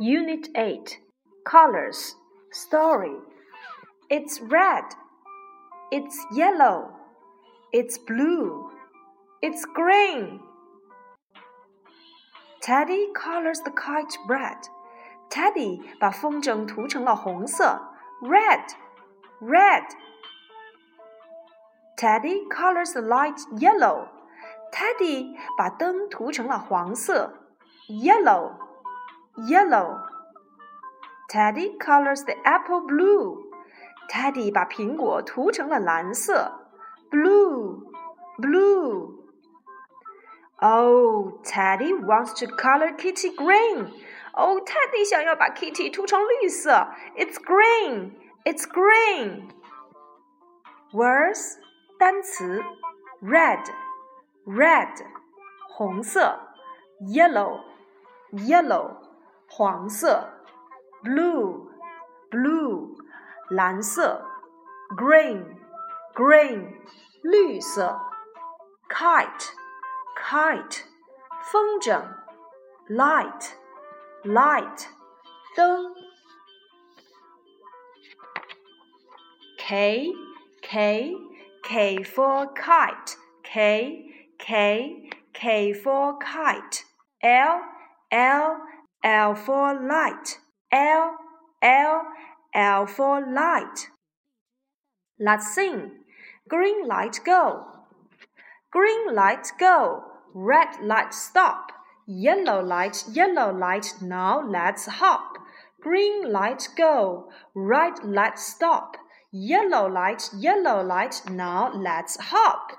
Unit 8 Colors Story It's red. It's yellow. It's blue. It's green. Teddy colors the kite red. Teddy 把风筝涂成了红色，red, red. Teddy colors the light yellow. Teddy 把灯涂成了黄色，yellow, yellow. Teddy colors the apple blue. Teddy 把苹果涂成了蓝色，blue, blue. Oh, Teddy wants to color Kitty green. Oh, Teddy 想要把 Kitty 涂成绿色。It's green, it's green. Words 单词，red, red 红色，yellow, yellow 黄色，blue, blue 蓝色，green, green 绿色，kite, kite 风筝，light, light 灯，K, K, K for kite, K, K, K for kite, L, L, L for light, L, L, L for light. Let's sing. Green light go. Green light go. Red light stop. Yellow light, yellow light, now let's hop. Green light go. Red light stop. Yellow light, yellow light, now let's hop.